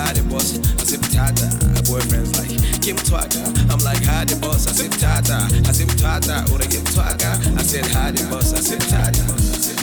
Twaka, hide boss. I said Tata. Her boyfriend's like, Kim Twaka. I'm like, hide boss. I said Tata. I said Tata. Or Kim Twaka. I said hide boss. I said Tata. I said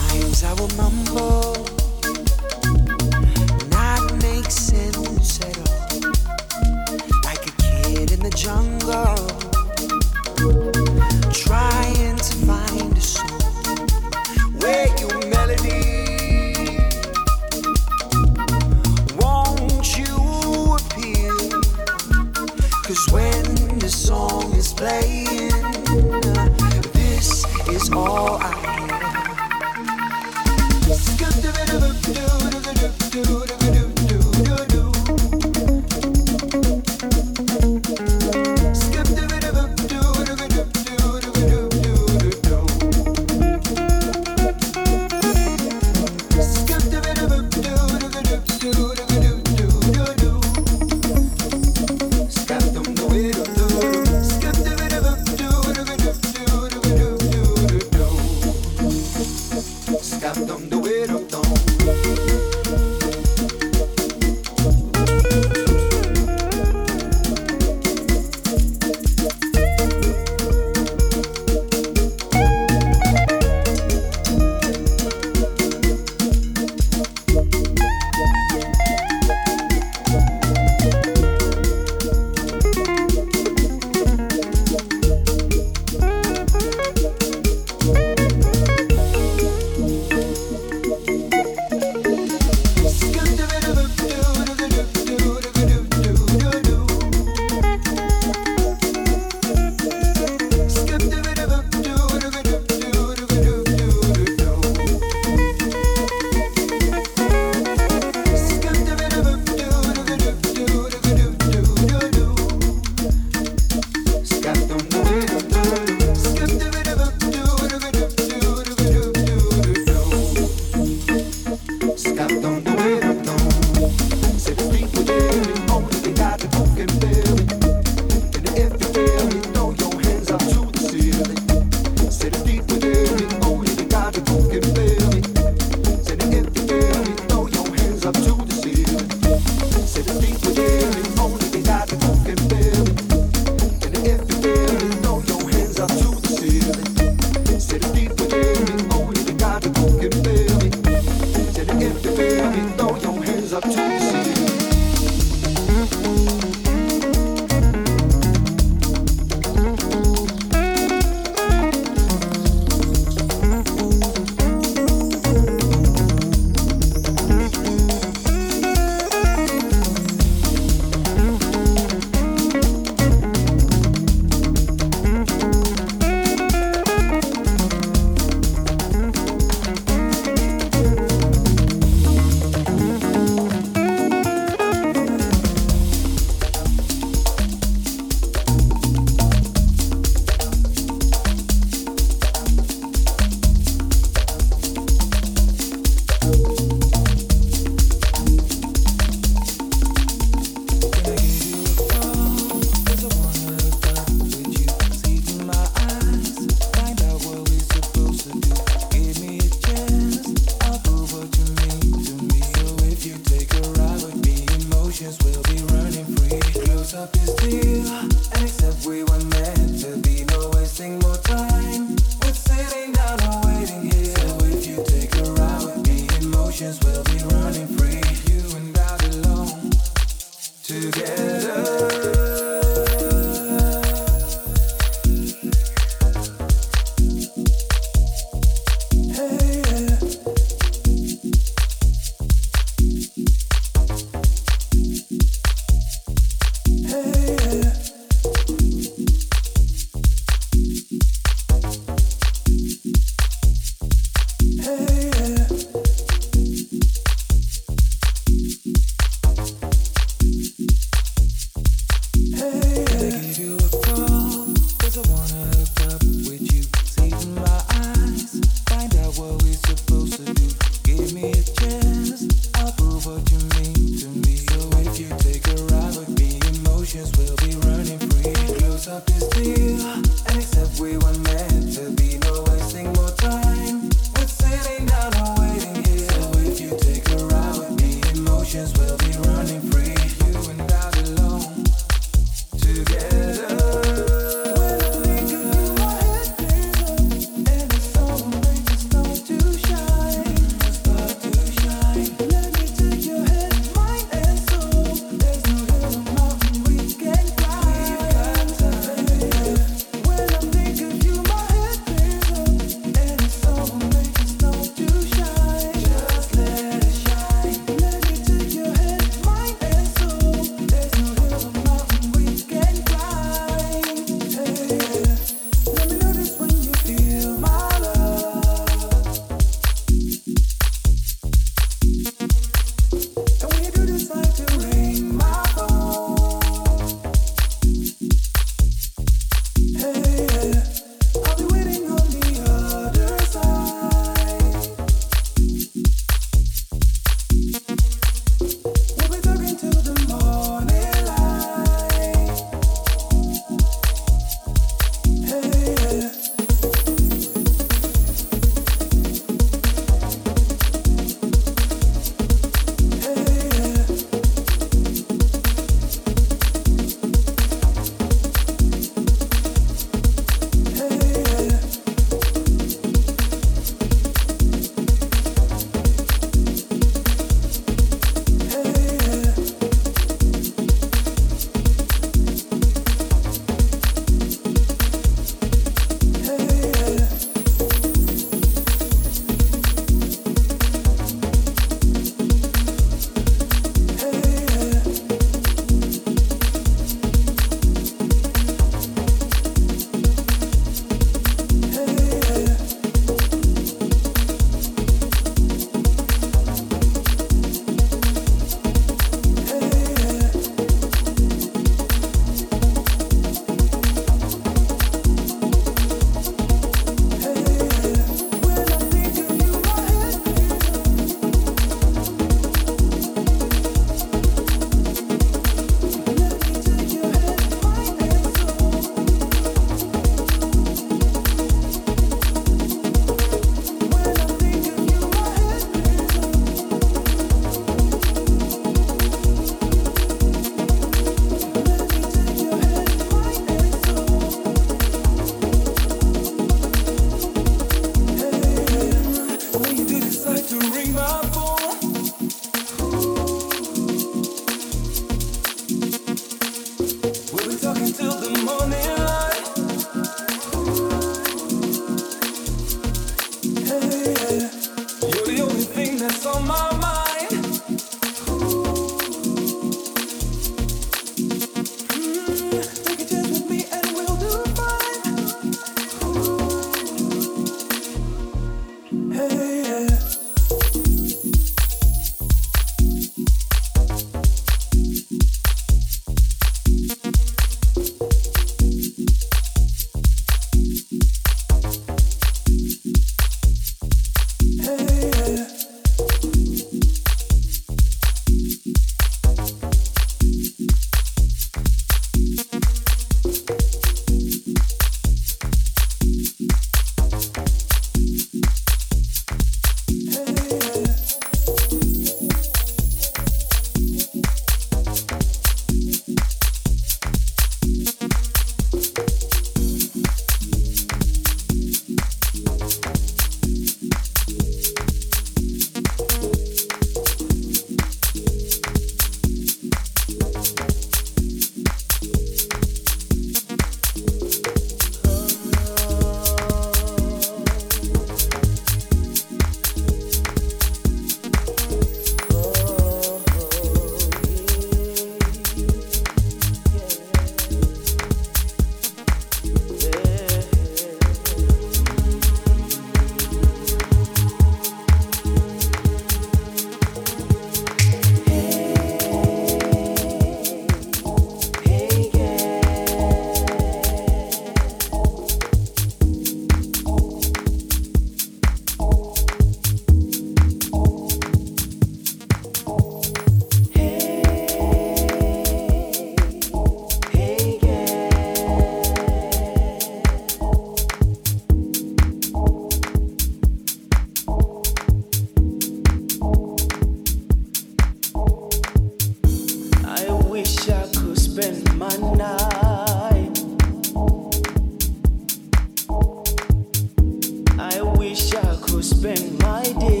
spend my day.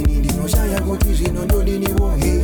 ndini ndinoshaya kuti zvino ndodini wohe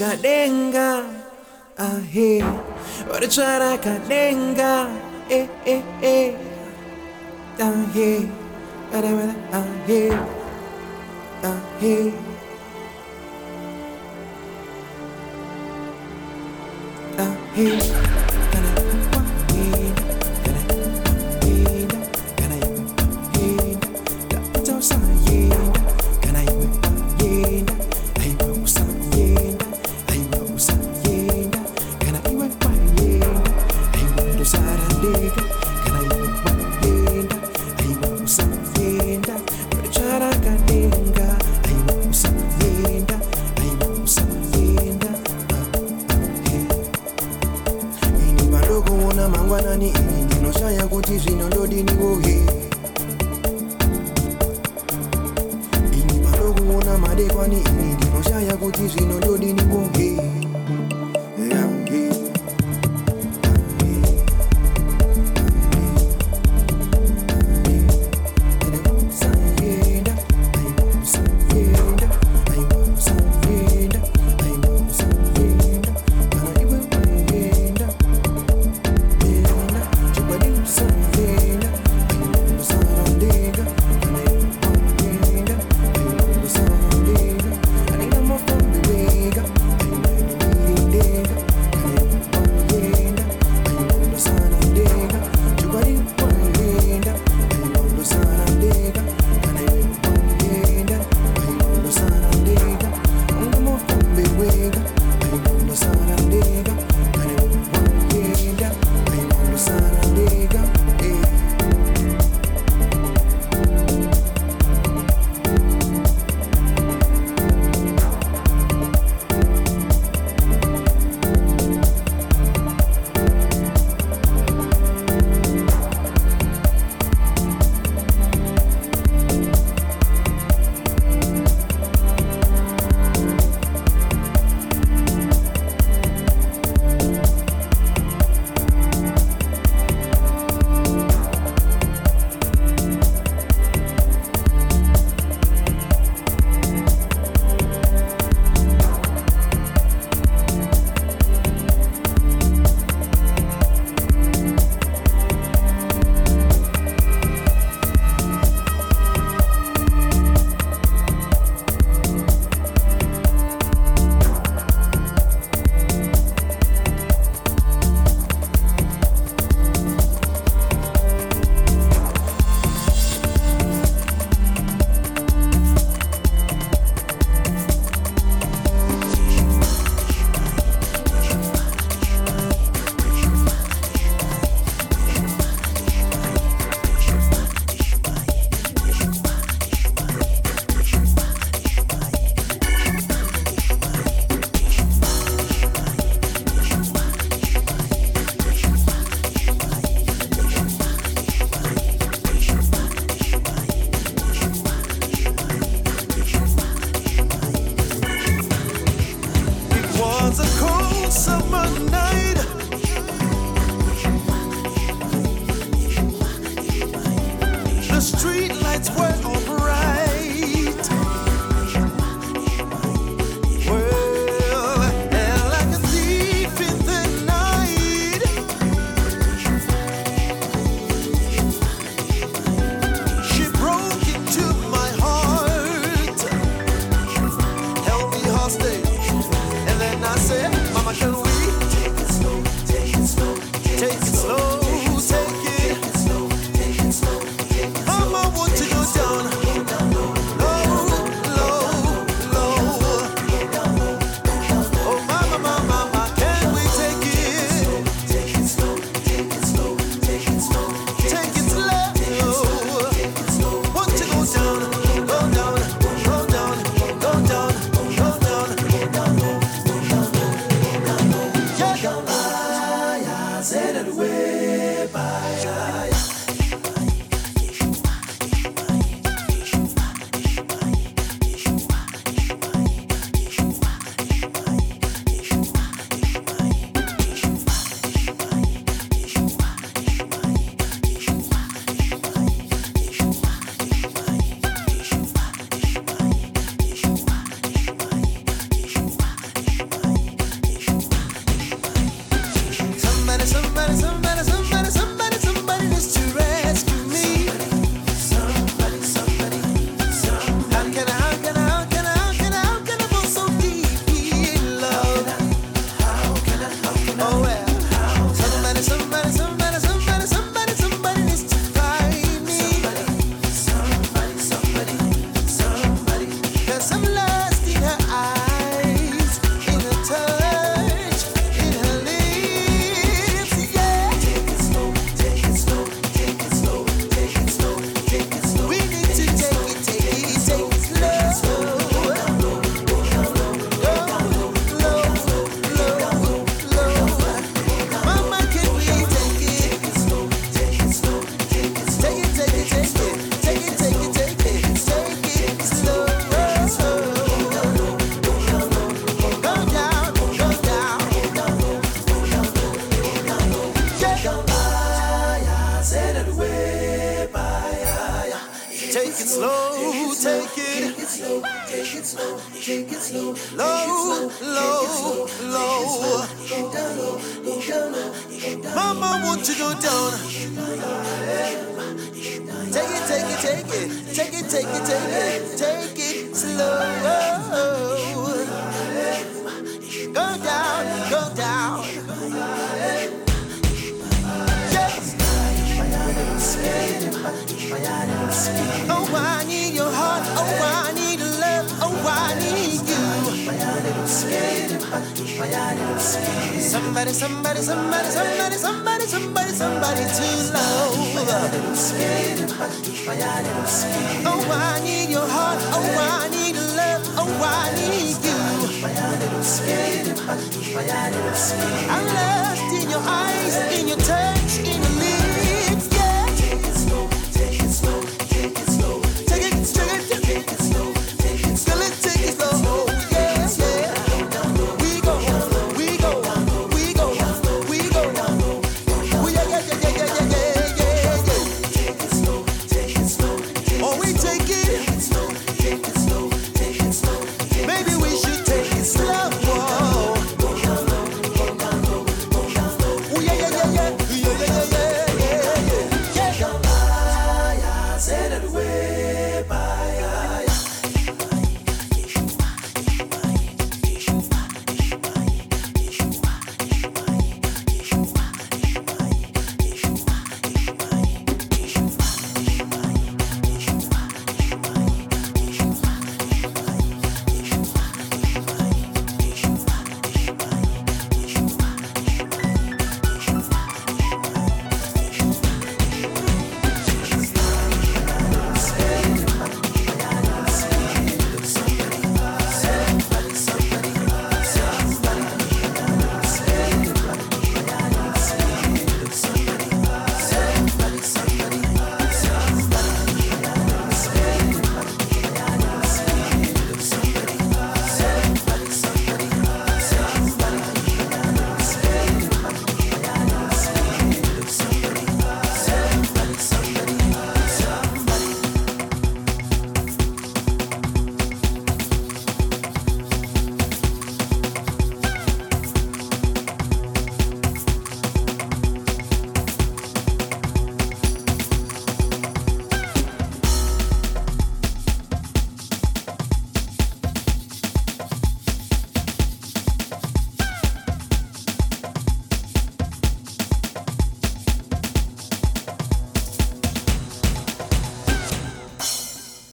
kadenga, ahe. Ora chara kadenga, eh eh eh. Ahe, ara ara ahe, ahe. Ahe.